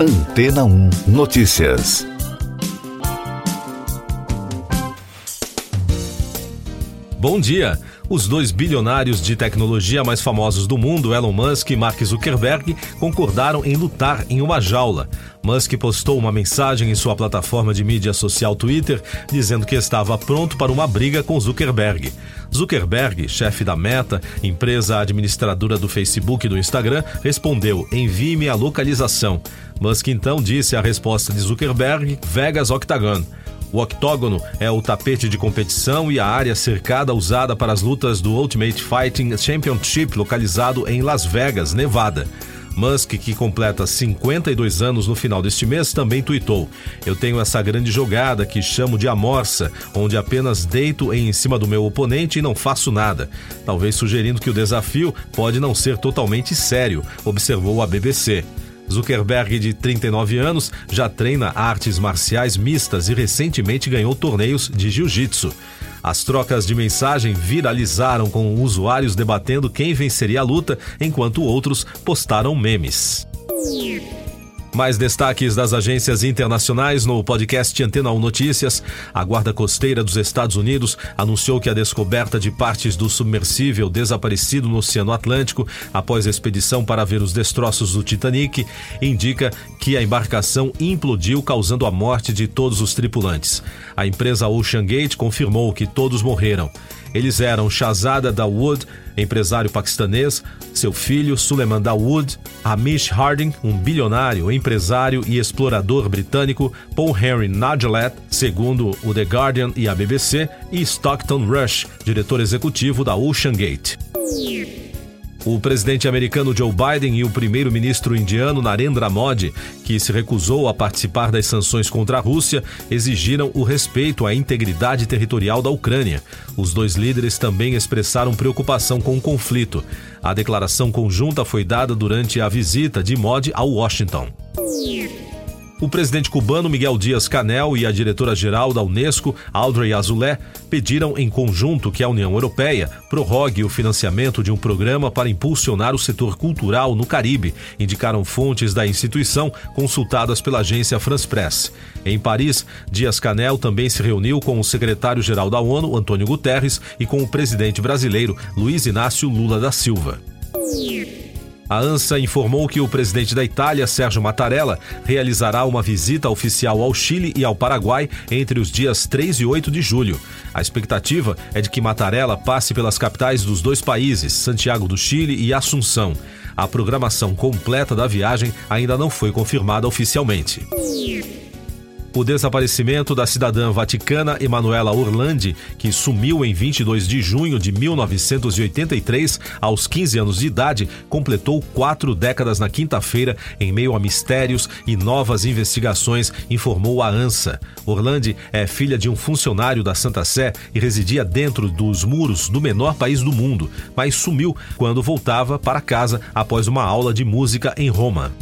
Antena 1 Notícias. Bom dia. Os dois bilionários de tecnologia mais famosos do mundo, Elon Musk e Mark Zuckerberg, concordaram em lutar em uma jaula. Musk postou uma mensagem em sua plataforma de mídia social Twitter dizendo que estava pronto para uma briga com Zuckerberg. Zuckerberg, chefe da Meta, empresa administradora do Facebook e do Instagram, respondeu: envie-me a localização. Musk então disse a resposta de Zuckerberg: Vegas Octagon. O octógono é o tapete de competição e a área cercada usada para as lutas do Ultimate Fighting Championship, localizado em Las Vegas, Nevada. Musk, que completa 52 anos no final deste mês, também tuitou: Eu tenho essa grande jogada que chamo de amorça, onde apenas deito em cima do meu oponente e não faço nada. Talvez sugerindo que o desafio pode não ser totalmente sério, observou a BBC. Zuckerberg, de 39 anos, já treina artes marciais mistas e recentemente ganhou torneios de jiu-jitsu. As trocas de mensagem viralizaram com usuários debatendo quem venceria a luta, enquanto outros postaram memes. Mais destaques das agências internacionais no podcast Antena 1 Notícias. A Guarda Costeira dos Estados Unidos anunciou que a descoberta de partes do submersível desaparecido no Oceano Atlântico após a expedição para ver os destroços do Titanic indica que a embarcação implodiu, causando a morte de todos os tripulantes. A empresa Ocean Gate confirmou que todos morreram. Eles eram Shahzada Dawood, empresário paquistanês, seu filho Suleiman Dawood, Hamish Harding, um bilionário, empresário e explorador britânico, Paul Henry Nagelet, segundo o The Guardian e a BBC, e Stockton Rush, diretor executivo da Ocean Gate. O presidente americano Joe Biden e o primeiro-ministro indiano Narendra Modi, que se recusou a participar das sanções contra a Rússia, exigiram o respeito à integridade territorial da Ucrânia. Os dois líderes também expressaram preocupação com o conflito. A declaração conjunta foi dada durante a visita de Modi a Washington. O presidente cubano Miguel Dias Canel e a diretora-geral da Unesco, Audrey Azoulay, pediram em conjunto que a União Europeia prorrogue o financiamento de um programa para impulsionar o setor cultural no Caribe, indicaram fontes da instituição consultadas pela agência France Press. Em Paris, Dias Canel também se reuniu com o secretário-geral da ONU, Antônio Guterres, e com o presidente brasileiro, Luiz Inácio Lula da Silva. A ANSA informou que o presidente da Itália, Sérgio Mattarella, realizará uma visita oficial ao Chile e ao Paraguai entre os dias 3 e 8 de julho. A expectativa é de que Mattarella passe pelas capitais dos dois países, Santiago do Chile e Assunção. A programação completa da viagem ainda não foi confirmada oficialmente. O desaparecimento da cidadã vaticana Emanuela Orlandi, que sumiu em 22 de junho de 1983, aos 15 anos de idade, completou quatro décadas na quinta-feira, em meio a mistérios e novas investigações, informou a ANSA. Orlandi é filha de um funcionário da Santa Sé e residia dentro dos muros do menor país do mundo, mas sumiu quando voltava para casa após uma aula de música em Roma.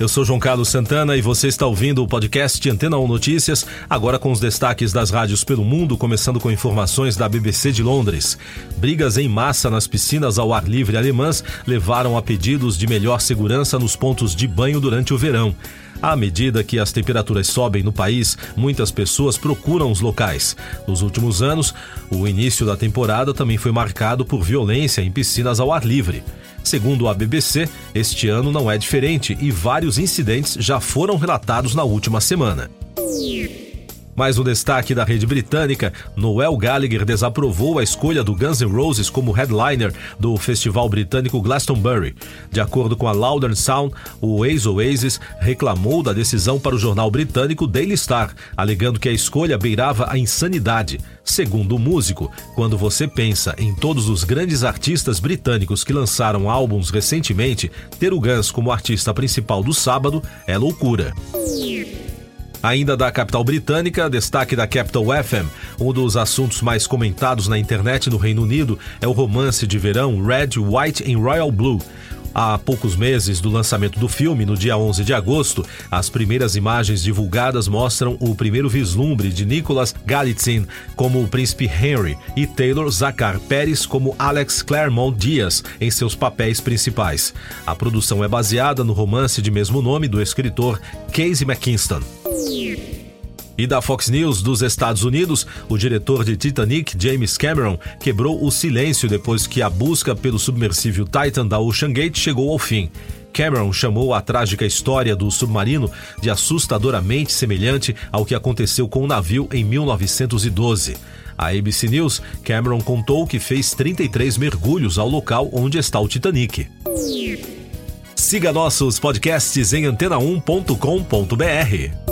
Eu sou João Carlos Santana e você está ouvindo o podcast Antena 1 Notícias, agora com os destaques das rádios pelo mundo, começando com informações da BBC de Londres. Brigas em massa nas piscinas ao ar livre alemãs levaram a pedidos de melhor segurança nos pontos de banho durante o verão. À medida que as temperaturas sobem no país, muitas pessoas procuram os locais. Nos últimos anos, o início da temporada também foi marcado por violência em piscinas ao ar livre. Segundo a BBC, este ano não é diferente e vários incidentes já foram relatados na última semana. Mais um destaque da rede britânica: Noel Gallagher desaprovou a escolha do Guns N' Roses como headliner do festival britânico Glastonbury. De acordo com a Louder Sound, o ex-Oasis reclamou da decisão para o jornal britânico Daily Star, alegando que a escolha beirava a insanidade. Segundo o músico, quando você pensa em todos os grandes artistas britânicos que lançaram álbuns recentemente, ter o Guns como artista principal do sábado é loucura. Ainda da capital britânica, destaque da Capital FM. Um dos assuntos mais comentados na internet no Reino Unido é o romance de verão Red, White and Royal Blue. Há poucos meses do lançamento do filme, no dia 11 de agosto, as primeiras imagens divulgadas mostram o primeiro vislumbre de Nicholas Galitzin como o príncipe Henry e Taylor Zacar Pérez como Alex Claremont Diaz em seus papéis principais. A produção é baseada no romance de mesmo nome do escritor Casey McKinston. E da Fox News dos Estados Unidos, o diretor de Titanic, James Cameron, quebrou o silêncio depois que a busca pelo submersível Titan da Ocean Gate chegou ao fim. Cameron chamou a trágica história do submarino de assustadoramente semelhante ao que aconteceu com o navio em 1912. A ABC News, Cameron contou que fez 33 mergulhos ao local onde está o Titanic. Siga nossos podcasts em antena1.com.br.